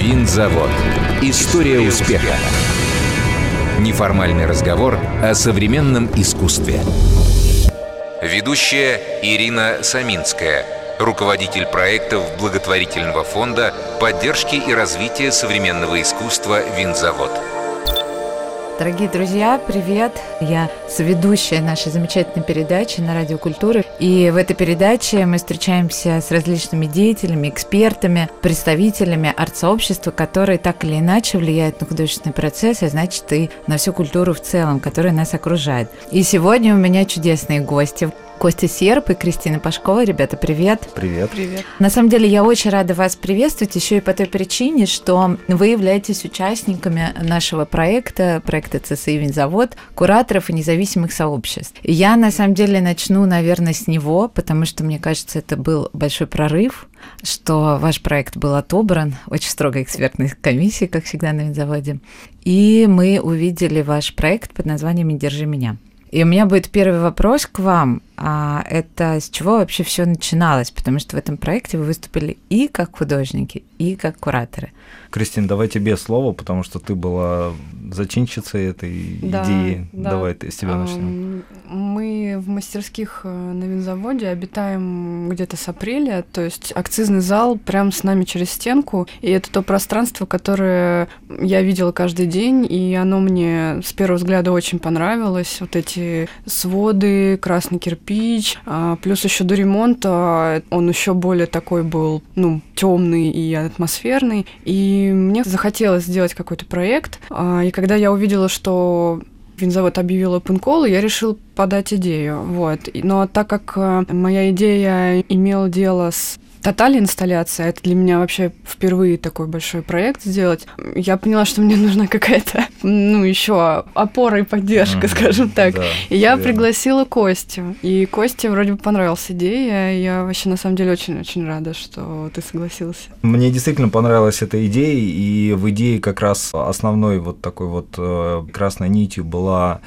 Винзавод. История успеха. Неформальный разговор о современном искусстве. Ведущая Ирина Саминская, руководитель проектов благотворительного фонда поддержки и развития современного искусства «Винзавод». Дорогие друзья, привет! Я соведущая нашей замечательной передачи на Радио Культуры. И в этой передаче мы встречаемся с различными деятелями, экспертами, представителями арт-сообщества, которые так или иначе влияют на художественный процесс, а значит и на всю культуру в целом, которая нас окружает. И сегодня у меня чудесные гости. Костя Серп и Кристина Пашкова. Ребята, привет. Привет. Привет. На самом деле я очень рада вас приветствовать, еще и по той причине, что вы являетесь участниками нашего проекта, проекта ЦСИ «Винзавод», кураторов и независимых сообществ. Я, на самом деле, начну, наверное, с него, потому что, мне кажется, это был большой прорыв, что ваш проект был отобран очень строгой экспертной комиссией, как всегда на Винзаводе. И мы увидели ваш проект под названием «Не держи меня». И у меня будет первый вопрос к вам. А это с чего вообще все начиналось? Потому что в этом проекте вы выступили и как художники, и как кураторы. Кристин, давай тебе слово, потому что ты была зачинщицей этой да, идеи. Да. Давай ты с тебя начнем. Мы в мастерских э, на винзаводе обитаем где-то с апреля, то есть акцизный зал прям с нами через стенку, и это то пространство, которое я видела каждый день, и оно мне с первого взгляда очень понравилось. Вот эти своды, красный кирпич, а, плюс еще до ремонта он еще более такой был, ну, темный и атмосферный, и мне захотелось сделать какой-то проект. А, и когда я увидела, что винзавод объявил open call, я решил подать идею. Вот. Но так как э, моя идея имела дело с Тоталь инсталляция, это для меня вообще впервые такой большой проект сделать. Я поняла, что мне нужна какая-то, ну, еще опора и поддержка, mm-hmm, скажем так. Да, и я верно. пригласила Костю. И Косте вроде бы понравилась идея. Я вообще на самом деле очень-очень рада, что ты согласился. Мне действительно понравилась эта идея, и в идее как раз основной вот такой вот э, красной нитью была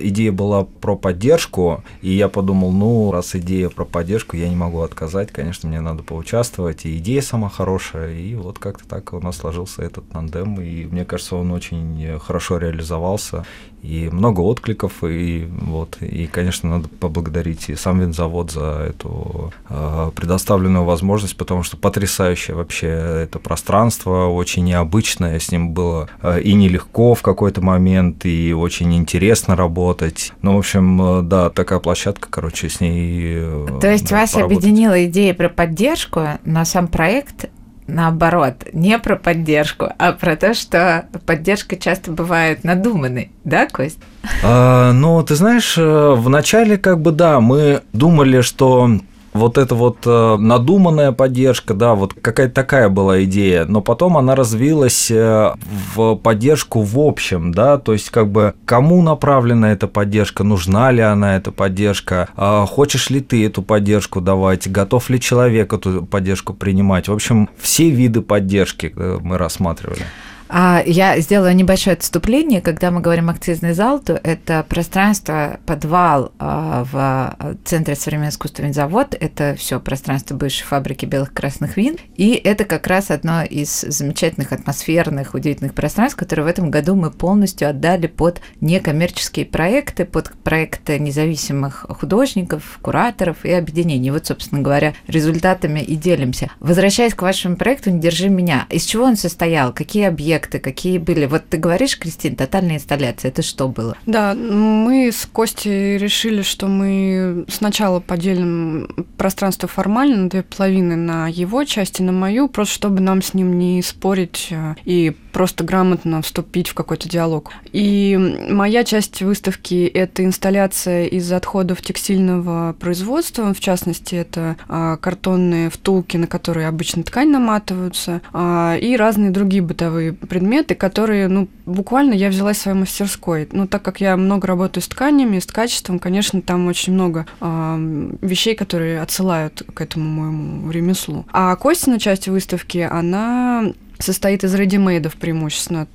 идея была про поддержку, и я подумал, ну, раз идея про поддержку, я не могу отказать, конечно, мне надо получить поучаствовать, и идея сама хорошая, и вот как-то так у нас сложился этот тандем, и мне кажется, он очень хорошо реализовался, и много откликов, и вот, и, конечно, надо поблагодарить и сам винзавод за эту э, предоставленную возможность, потому что потрясающее вообще это пространство, очень необычное, с ним было э, и нелегко в какой-то момент, и очень интересно работать. Ну, в общем, э, да, такая площадка, короче, с ней... Э, То есть да, вас поработать. объединила идея про поддержку, но сам проект наоборот, не про поддержку, а про то, что поддержка часто бывает надуманной, да, Кость? А, ну, ты знаешь, э, вначале как бы да, мы думали, что вот эта вот э, надуманная поддержка, да, вот какая-то такая была идея, но потом она развилась э, в поддержку в общем, да, то есть как бы кому направлена эта поддержка, нужна ли она эта поддержка, э, хочешь ли ты эту поддержку давать, готов ли человек эту поддержку принимать, в общем, все виды поддержки э, мы рассматривали. А я сделаю небольшое отступление. Когда мы говорим акцизный зал, то это пространство, подвал а, в Центре современного искусства винзавод. Это все пространство бывшей фабрики белых красных вин. И это как раз одно из замечательных атмосферных, удивительных пространств, которые в этом году мы полностью отдали под некоммерческие проекты, под проекты независимых художников, кураторов и объединений. Вот, собственно говоря, результатами и делимся. Возвращаясь к вашему проекту «Не держи меня», из чего он состоял? Какие объекты объекты, какие были? Вот ты говоришь, Кристин, тотальная инсталляция, это что было? Да, мы с Костей решили, что мы сначала поделим пространство формально на две половины, на его часть и на мою, просто чтобы нам с ним не спорить э, и просто грамотно вступить в какой-то диалог. И моя часть выставки – это инсталляция из отходов текстильного производства, в частности, это а, картонные втулки, на которые обычно ткань наматываются, а, и разные другие бытовые предметы, которые, ну, буквально я взяла из своей мастерской. Ну, так как я много работаю с тканями, с качеством, конечно, там очень много э, вещей, которые отсылают к этому моему ремеслу. А Костина часть выставки, она состоит из редимейдов преимущественно.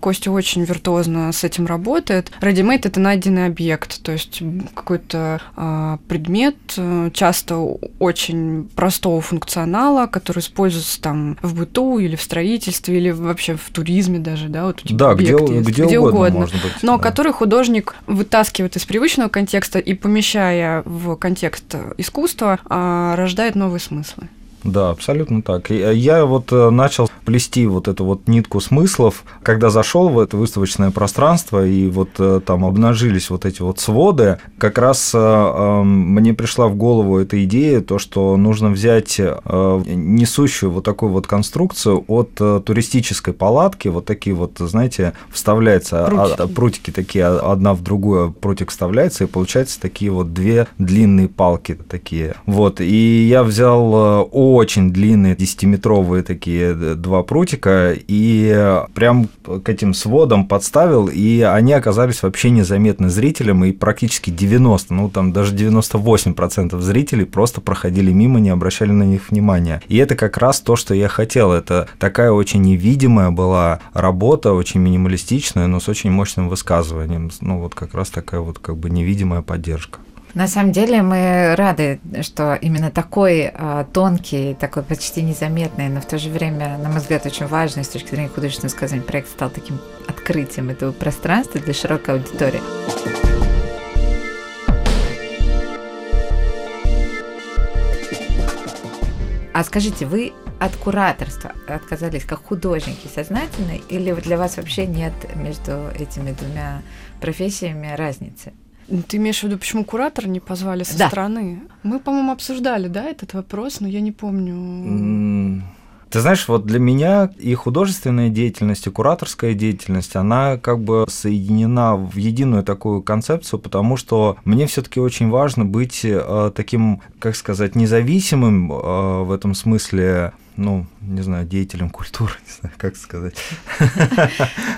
Костя очень виртуозно с этим работает. Редимейд – это найденный объект, то есть какой-то э, предмет, часто очень простого функционала, который используется там в быту или в строительстве, или вообще в туризме даже, да, вот у тебя да, где, есть, где, где угодно, угодно. Может быть, но да. который художник вытаскивает из привычного контекста и помещая в контекст искусства, э, рождает новые смыслы. Да, абсолютно так. Э, я вот э, начал плести вот эту вот нитку смыслов, когда зашел в это выставочное пространство, и вот э, там обнажились вот эти вот своды, как раз мне пришла в голову эта идея, то, что нужно взять несущую вот такую вот конструкцию от туристической палатки, вот такие вот, знаете, вставляется, а, прутики, а, прутики такие одна в другую, прутик вставляется, и получается такие вот две длинные палки такие. Вот, и я взял очень длинные, 10-метровые такие два прутика, и прям к этим сводам подставил, и они оказались вообще незаметны зрителям, и практически 90, ну там даже 98% зрителей просто проходили мимо, не обращали на них внимания. И это как раз то, что я хотел. Это такая очень невидимая была работа, очень минималистичная, но с очень мощным высказыванием. Ну вот как раз такая вот как бы невидимая поддержка. На самом деле мы рады, что именно такой э, тонкий, такой почти незаметный, но в то же время, на мой взгляд, очень важный с точки зрения художественного сказания проект стал таким открытием этого пространства для широкой аудитории. А скажите, вы от кураторства отказались как художники сознательно, или для вас вообще нет между этими двумя профессиями разницы? Ты имеешь в виду, почему куратора не позвали со да. стороны? Мы, по-моему, обсуждали, да, этот вопрос, но я не помню. Ты знаешь, вот для меня и художественная деятельность, и кураторская деятельность, она как бы соединена в единую такую концепцию, потому что мне все-таки очень важно быть э, таким, как сказать, независимым э, в этом смысле ну, не знаю, деятелем культуры, не знаю, как сказать.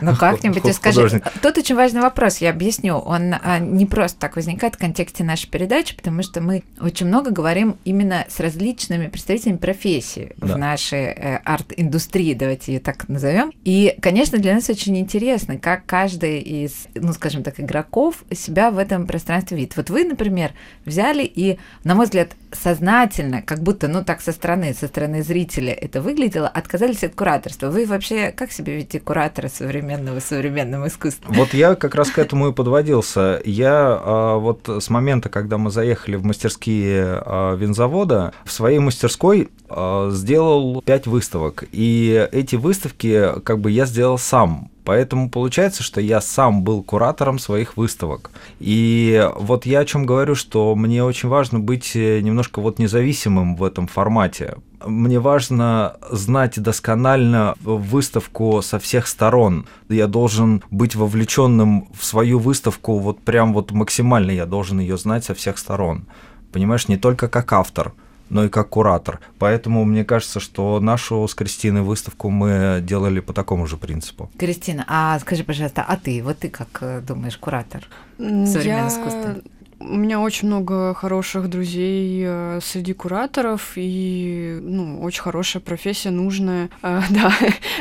Ну, как-нибудь скажи. Тут очень важный вопрос, я объясню. Он а, не просто так возникает в контексте нашей передачи, потому что мы очень много говорим именно с различными представителями профессии в нашей э, арт-индустрии, давайте ее так назовем. И, конечно, для нас очень интересно, как каждый из, ну, скажем так, игроков себя в этом пространстве видит. Вот вы, например, взяли и, на мой взгляд, сознательно, как будто, ну, так со стороны, со стороны зрителя, это выглядело, отказались от кураторства. Вы вообще как себе видите куратора современного современного искусства? Вот я как раз к этому и подводился. Я а, вот с момента, когда мы заехали в мастерские а, винзавода, в своей мастерской а, сделал пять выставок. И эти выставки как бы я сделал сам. Поэтому получается, что я сам был куратором своих выставок. И вот я о чем говорю, что мне очень важно быть э, немножко вот независимым в этом формате. Мне важно знать досконально выставку со всех сторон. Я должен быть вовлеченным в свою выставку вот прям вот максимально. Я должен ее знать со всех сторон. Понимаешь, не только как автор, но и как куратор. Поэтому мне кажется, что нашу с Кристиной выставку мы делали по такому же принципу. Кристина, а скажи, пожалуйста, а ты, вот ты как э, думаешь, куратор современного Я... искусства? У меня очень много хороших друзей э, среди кураторов, и ну, очень хорошая профессия, нужная, э, да.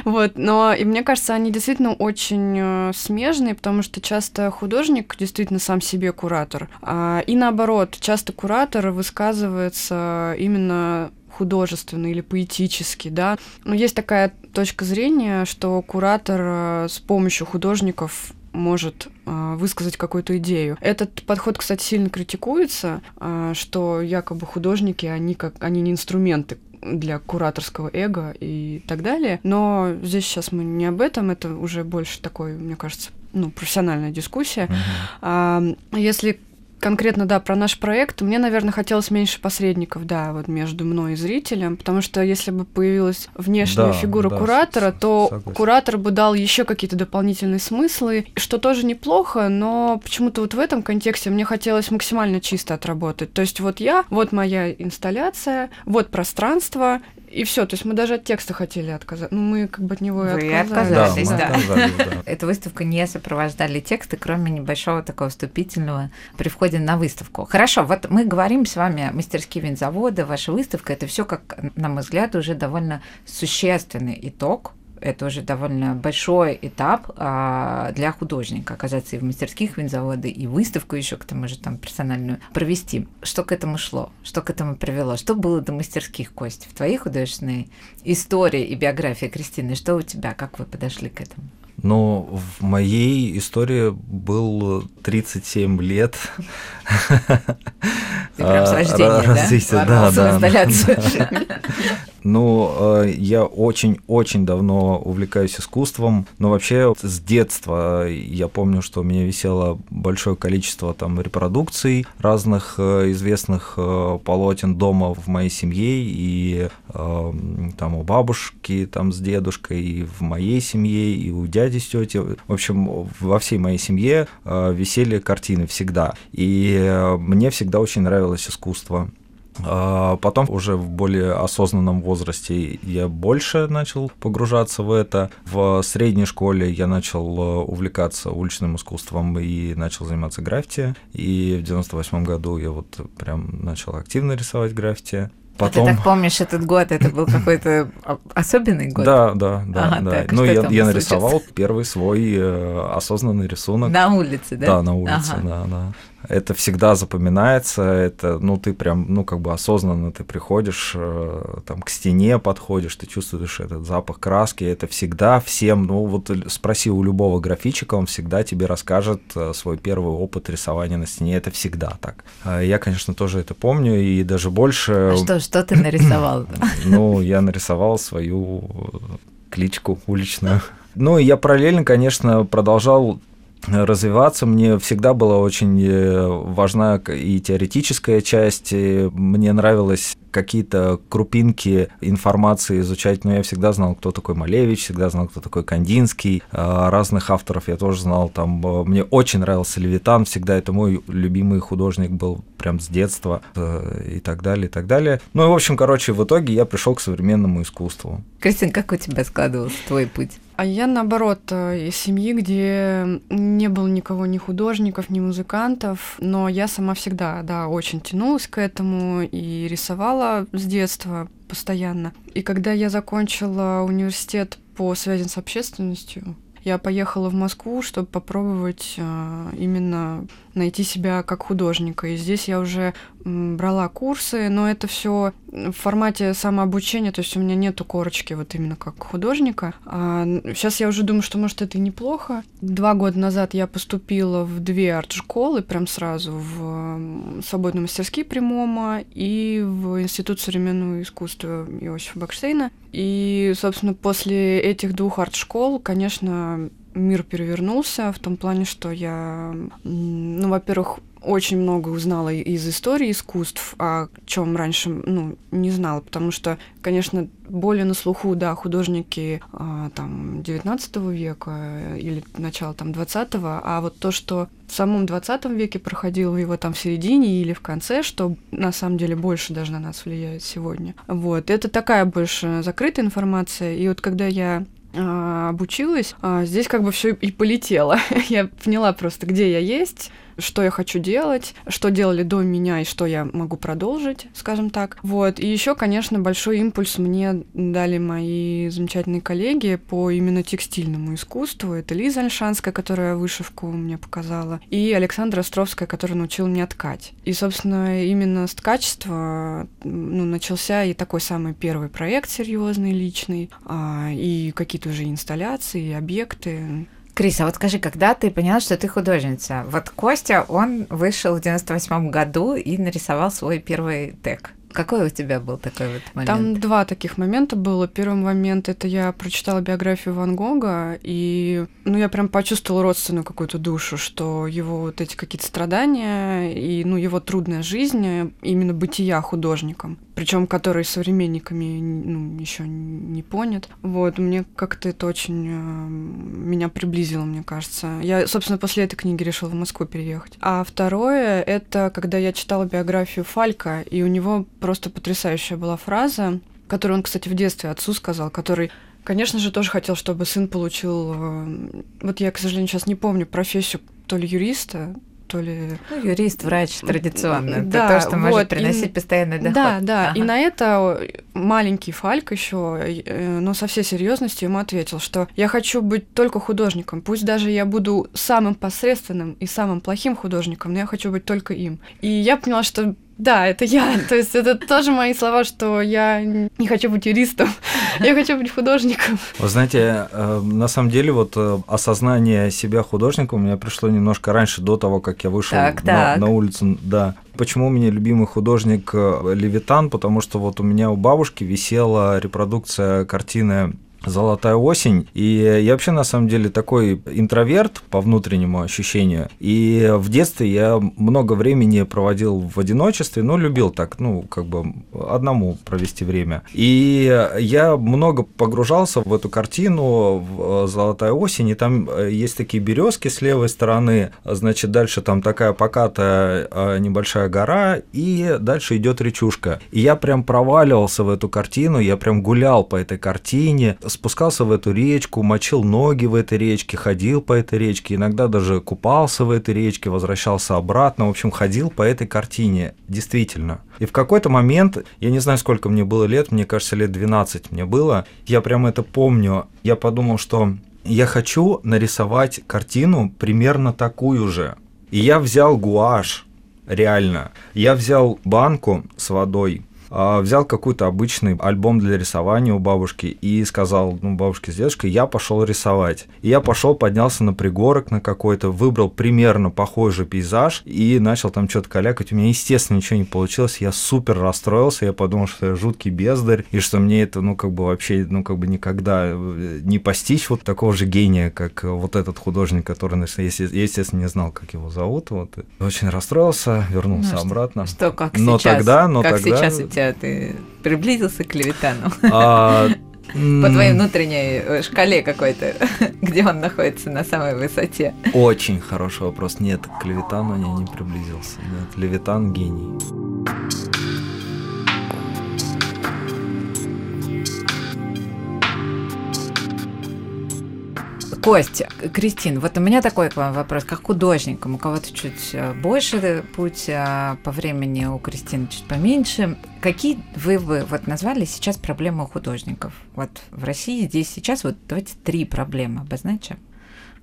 вот. Но и мне кажется, они действительно очень э, смежные, потому что часто художник действительно сам себе куратор. А, и наоборот, часто куратор высказывается именно художественно или поэтически, да. Но есть такая точка зрения, что куратор с помощью художников может э, высказать какую-то идею. Этот подход, кстати, сильно критикуется, э, что якобы художники, они как они не инструменты для кураторского эго и так далее. Но здесь сейчас мы не об этом, это уже больше такой, мне кажется, ну, профессиональная дискуссия. Uh-huh. А, если конкретно, да, про наш проект, мне, наверное, хотелось меньше посредников, да, вот между мной и зрителем, потому что если бы появилась внешняя да, фигура да, куратора, то согласен. куратор бы дал еще какие-то дополнительные смыслы, что тоже неплохо, но почему-то вот в этом контексте мне хотелось максимально чисто отработать. То есть вот я, вот моя инсталляция, вот пространство, И все, то есть мы даже от текста хотели отказаться. Ну, мы как бы от него Вы и отказались, да. мы да. отказались, да. Эту выставку не сопровождали тексты, кроме небольшого такого вступительного при входе на выставку. Хорошо, вот мы говорим с вами о мастерские винзавода, ваша выставка, это все, как, на мой взгляд, уже довольно существенный итог это уже довольно большой этап а, для художника оказаться и в мастерских винзавода, и выставку еще к тому же там персональную провести. Что к этому шло? Что к этому привело? Что было до мастерских, Кости? В твоей художественной истории и биографии Кристины, что у тебя? Как вы подошли к этому? Но в моей истории был 37 лет. Ты прям с рождения, да? да, да. Ну, э, я очень-очень давно увлекаюсь искусством, но вообще с детства я помню, что у меня висело большое количество там репродукций разных э, известных э, полотен дома в моей семье и э, там у бабушки там с дедушкой, и в моей семье, и у дяди с тетей. В общем, во всей моей семье э, висели картины всегда. И э, мне всегда очень нравилось искусство. А Потом уже в более осознанном возрасте я больше начал погружаться в это. В средней школе я начал э, увлекаться уличным искусством и начал заниматься граффити. И в 98 году я вот прям начал активно рисовать граффити. А ты так помнишь этот год? Это был какой-то особенный год? Да, да, да, Ага, да. так, ну, я, я случилось? нарисовал первый свой э, осознанный рисунок. На улице, да? Да, на улице, Ага. да, да. Это всегда запоминается, это, ну, ты прям, ну, как бы осознанно ты приходишь, э, там, к стене подходишь, ты чувствуешь этот запах краски, это всегда всем, ну, вот спроси у любого графичика, он всегда тебе расскажет э, свой первый опыт рисования на стене, это всегда так. А Я, конечно, тоже это помню, и даже больше... А что, что ты нарисовал? Ну, я нарисовал свою э, кличку уличную. Ну, и я параллельно, конечно, продолжал развиваться. Мне всегда была очень э, важна и теоретическая часть. Мне нравилось какие-то крупинки информации изучать, но я всегда знал, кто такой Малевич, всегда знал, кто такой Кандинский, а, разных авторов я тоже знал, там, э, мне очень нравился Левитан, всегда это мой любимый художник был прям с детства э, и так далее, и так далее. Ну и, в общем, короче, в итоге я пришел к современному искусству. Кристин, как у тебя складывался твой путь? А я, наоборот, э, из семьи, где не было никого, ни художников, ни музыкантов, но я сама всегда, да, очень тянулась к этому и рисовала с детства постоянно. И когда я закончила университет по связям с общественностью, я поехала в Москву, чтобы попробовать э, именно найти себя как художника. И здесь я уже брала курсы, но это все в формате самообучения, то есть у меня нету корочки вот именно как художника. сейчас я уже думаю, что может это и неплохо. Два года назад я поступила в две арт-школы, прям сразу в свободные мастерские при МОМА и в Институт современного искусства Иосифа Бакштейна. И, собственно, после этих двух арт-школ, конечно, мир перевернулся в том плане, что я, ну, во-первых, очень много узнала из истории искусств, о чем раньше ну, не знала, потому что, конечно, более на слуху, да, художники а, там 19 века э, или начала там 20 а вот то, что в самом 20 веке проходило его там в середине или в конце, что на самом деле больше даже на нас влияет сегодня. Вот, это такая больше закрытая информация, и вот когда я а, обучилась, а, здесь как бы все и полетело. я поняла просто, где я есть, что я хочу делать, что делали до меня и что я могу продолжить, скажем так. Вот. И еще, конечно, большой импульс мне дали мои замечательные коллеги по именно текстильному искусству. Это Лиза Альшанская, которая вышивку мне показала, и Александра Островская, которая научила меня ткать. И, собственно, именно с ткачества ну, начался и такой самый первый проект серьезный, личный, а, и какие-то уже инсталляции, объекты. Крис, а вот скажи, когда ты поняла, что ты художница? Вот Костя, он вышел в 98 году и нарисовал свой первый тег. Какой у тебя был такой вот момент? Там два таких момента было. Первый момент это я прочитала биографию Ван Гога, и ну, я прям почувствовала родственную какую-то душу, что его вот эти какие-то страдания и ну, его трудная жизнь, именно бытия художником, причем который современниками ну, еще не понят. Вот, мне как-то это очень э, меня приблизило, мне кажется. Я, собственно, после этой книги решила в Москву переехать. А второе, это когда я читала биографию Фалька, и у него просто потрясающая была фраза который он, кстати, в детстве отцу сказал, который Конечно же, тоже хотел, чтобы сын получил... э, Вот я, к сожалению, сейчас не помню профессию то ли юриста, то ли... Ну, юрист, врач традиционно. Да, это то, что может вот, и- приносить постоянный доход. Да, да. И Ага. на это маленький Фальк еще, э, но со всей серьезностью ему ответил, что я хочу быть только художником. Пусть даже я буду самым посредственным и самым плохим художником, но я хочу быть только им. И я поняла, что да, это я. То есть это тоже мои слова, что я не хочу быть юристом, я хочу быть художником. Вы знаете, э, на самом деле вот э, осознание себя художником у меня пришло немножко раньше, до того, как я вышел Так, на, так. на улицу. Да. Почему у меня любимый художник э, Левитан? Потому что вот у меня у бабушки висела репродукция картины Золотая осень. И я вообще на самом деле такой интроверт по внутреннему ощущению. И в детстве я много времени проводил в одиночестве, но любил так, ну, как бы одному провести время. И я много погружался в эту картину в Золотая осень, и там э, есть такие березки с левой стороны, значит, дальше там такая покатая э, небольшая гора, и дальше идет речушка. И я прям проваливался в эту картину, я прям гулял по этой картине, спускался в эту речку, мочил ноги в этой речке, ходил по этой речке, иногда даже купался в этой речке, возвращался обратно, в общем, ходил по этой картине, действительно. И в какой-то момент, я не знаю, сколько мне было лет, мне кажется, лет 12 мне было, я прям это помню, я подумал, что я хочу нарисовать картину примерно такую же. И я взял гуашь, реально. Я взял банку с водой, взял какой-то обычный альбом для рисования у бабушки и сказал, ну, бабушке с дедушкой, я пошел рисовать. И я пошел, поднялся на пригорок на какой-то, выбрал примерно похожий пейзаж и начал там что-то калякать. У меня, естественно, ничего не получилось. Я супер расстроился, я подумал, что я жуткий бездарь, и что мне это, ну, как бы вообще, ну, как бы никогда э, не постичь вот такого же гения, как вот этот художник, который, я, есте- я, естественно, не знал, как его зовут. Вот. Очень расстроился, вернулся Ну, обратно. Что, как Но сейчас? тогда- но как тогда- сейчас тебя ты приблизился к Левитану? А, По твоей внутренней э, шкале какой-то, где он находится на самой высоте. Очень хороший вопрос. Нет, к Левитану я не приблизился. Нет, Левитан гений. Костя, Кристин, вот у меня такой к вам вопрос, как художникам, у кого-то чуть э, больше путь а по времени, у Кристины чуть поменьше. Какие вы бы вот назвали сейчас проблемы у художников? Вот в России здесь сейчас вот давайте три проблемы обозначим.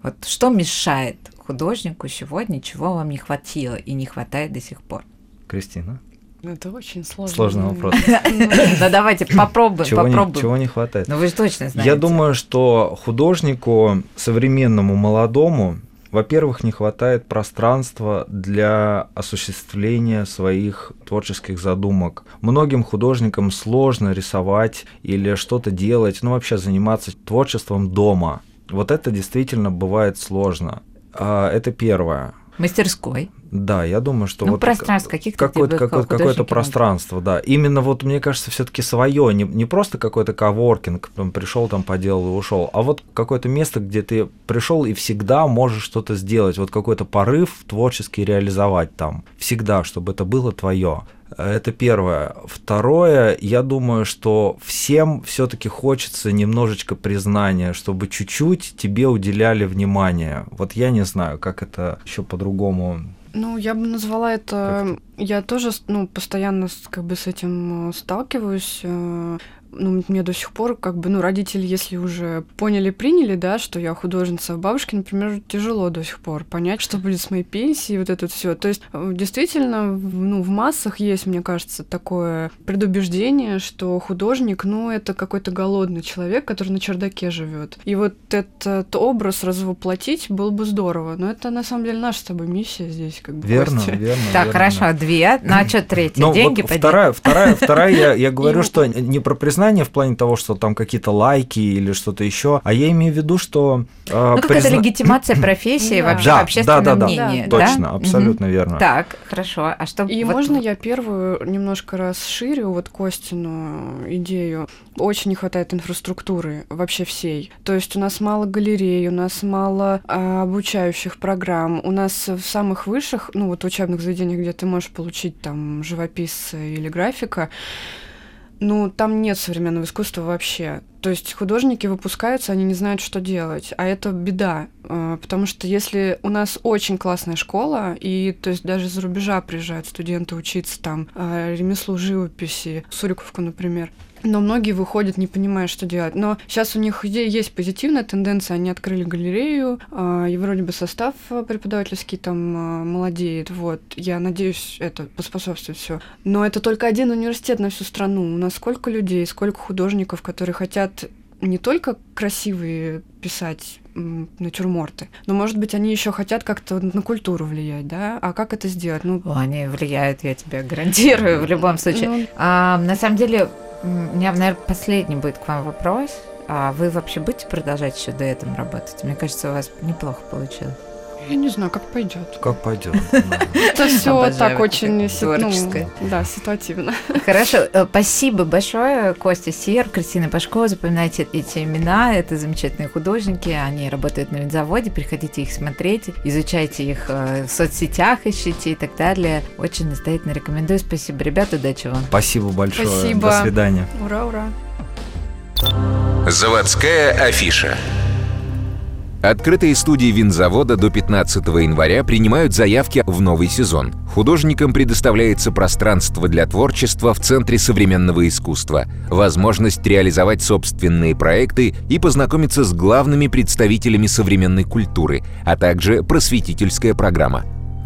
Вот что мешает художнику сегодня, чего вам не хватило и не хватает до сих пор? Кристина? Это очень сложно. Сложный вопрос. Ну давайте попробуем, Чего не, попробуем. чего не хватает? Ну вы же точно знаете. Я думаю, что художнику, современному, молодому, во-первых, не хватает пространства для осуществления своих творческих задумок. Многим художникам сложно рисовать или что-то делать, ну вообще заниматься творчеством дома. Вот это действительно бывает сложно. А, Это первое. Мастерской. Да, я думаю, что Ну, вот пространство, каких-то какое-то, какое-то, пространство, да. Именно вот мне кажется, все-таки свое, не, не просто какой-то коворкинг, там пришел, там поделал и ушел, а вот какое-то место, где ты пришел и всегда можешь что-то сделать, вот какой-то порыв творческий реализовать там, всегда, чтобы это было твое. Это первое. Второе, я думаю, что всем все-таки хочется немножечко признания, чтобы чуть-чуть тебе уделяли внимание. Вот я не знаю, как это еще по-другому Ну, я бы назвала это... Я тоже, ну, постоянно как бы с этим э, сталкиваюсь. Ну, мне до сих пор, как бы, ну, родители, если уже поняли, приняли, да, что я художница, бабушке, например, тяжело до сих пор понять, что будет с моей пенсией, вот это все. То есть, э, действительно, в- ну, в массах есть, мне кажется, такое предубеждение, что художник, ну, это какой-то голодный человек, который на чердаке живет. И вот этот образ развоплотить было бы здорово. Но это, на самом деле, наша с тобой миссия здесь, как бы, Верно, Костя. верно. Так, верно. хорошо, две. Ну а что третья? Деньги вот вторая, вторая, вторая, я, я говорю, И- что не про признание в плане того, что там какие-то лайки или что-то еще, а я имею в виду, что э, Ну, какая-то призна- легитимация профессии вообще Да, в общественном да, да, да. мнении. Да, да? Точно, абсолютно верно. Так, хорошо. А что И вот- можно я первую немножко расширю вот Костину идею? Очень не хватает инфраструктуры вообще всей. То есть у нас мало галерей, у нас мало а, обучающих программ. У нас в самых высших, ну вот учебных заведениях, где ты можешь получить там живописца или графика, ну, там нет современного искусства вообще. То есть художники выпускаются, они не знают, что делать. А это беда. А, потому что если у нас очень классная школа, и то есть даже за рубежа приезжают студенты учиться там а, ремеслу живописи, Суриковку, например, но многие выходят, не понимая, что делать. Но сейчас у них есть позитивная тенденция, они открыли галерею, а, и вроде бы состав преподавательский там молодеет. Вот, я надеюсь, это поспособствует все. Но это только один университет на всю страну. У нас сколько людей, сколько художников, которые хотят хотят не только красивые писать натюрморты, но, может быть, они еще хотят как-то на культуру влиять, да? А как это сделать? Ну, они влияют, я тебе гарантирую, в любом случае. Ну... А, на самом деле, у меня, наверное, последний будет к вам вопрос. А вы вообще будете продолжать еще до этого работать? Мне кажется, у вас неплохо получилось. Я не знаю, как пойдет. Как пойдет. Это все так очень творческое. Да, ситуативно. Хорошо, э, спасибо большое, Костя Сер, Кристина Пашкова. Запоминайте эти имена, это замечательные художники, они работают на винзаводе, приходите их смотреть, изучайте их э, в соцсетях, ищите и так далее. Очень настоятельно рекомендую. Спасибо, ребята, удачи вам. Спасибо большое. Спасибо. До свидания. Ура, ура. Заводская афиша. Открытые студии винзавода до 15 января принимают заявки в новый сезон. Художникам предоставляется пространство для творчества в Центре современного искусства, возможность реализовать собственные проекты и познакомиться с главными представителями современной культуры, а также просветительская программа.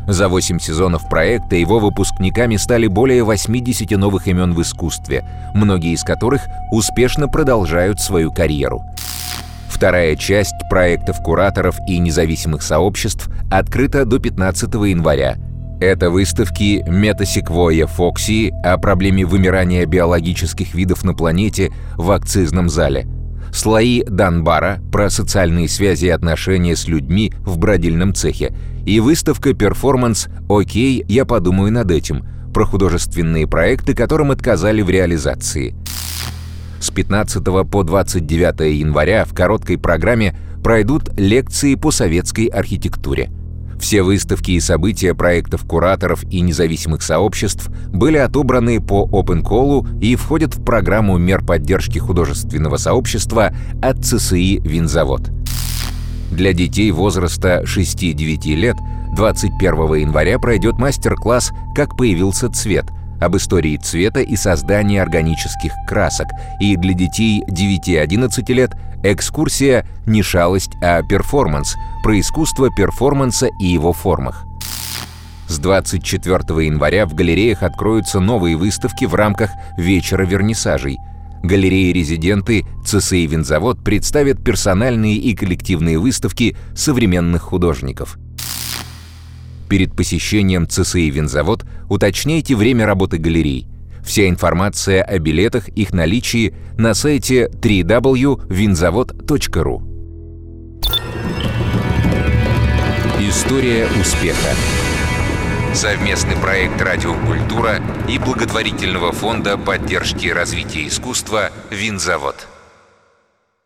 За 8 сезонов проекта его выпускниками стали более 80 новых имен в искусстве, многие из которых успешно продолжают свою карьеру. Вторая часть проектов кураторов и независимых сообществ открыта до 15 января. Это выставки Метасеквоя Фокси о проблеме вымирания биологических видов на планете в акцизном зале, слои Данбара про социальные связи и отношения с людьми в бродильном цехе. И выставка перформанс. «Окей, я подумаю над этим» про художественные проекты, которым отказали в реализации – с 15 по 29 января в короткой программе пройдут лекции по советской архитектуре. Все выставки и события проектов кураторов и независимых сообществ были отобраны по Open Call и входят в программу мер поддержки художественного сообщества от ЦСИ «Винзавод». Для детей возраста 6-9 лет 21 января пройдет мастер-класс «Как появился цвет», об истории цвета и создании органических красок, и для детей 9-11 лет экскурсия «Не шалость, а перформанс» про искусство перформанса и его формах. С 24 января в галереях откроются новые выставки в рамках «Вечера вернисажей», Галереи-резиденты ЦСИ «Винзавод» представят персональные и коллективные выставки современных художников. Перед посещением ЦСИ «Винзавод» уточняйте время работы галерей. Вся информация о билетах, их наличии на сайте www.vinzavod.ru История успеха Совместный проект «Радиокультура» и благотворительного фонда поддержки развития искусства «Винзавод».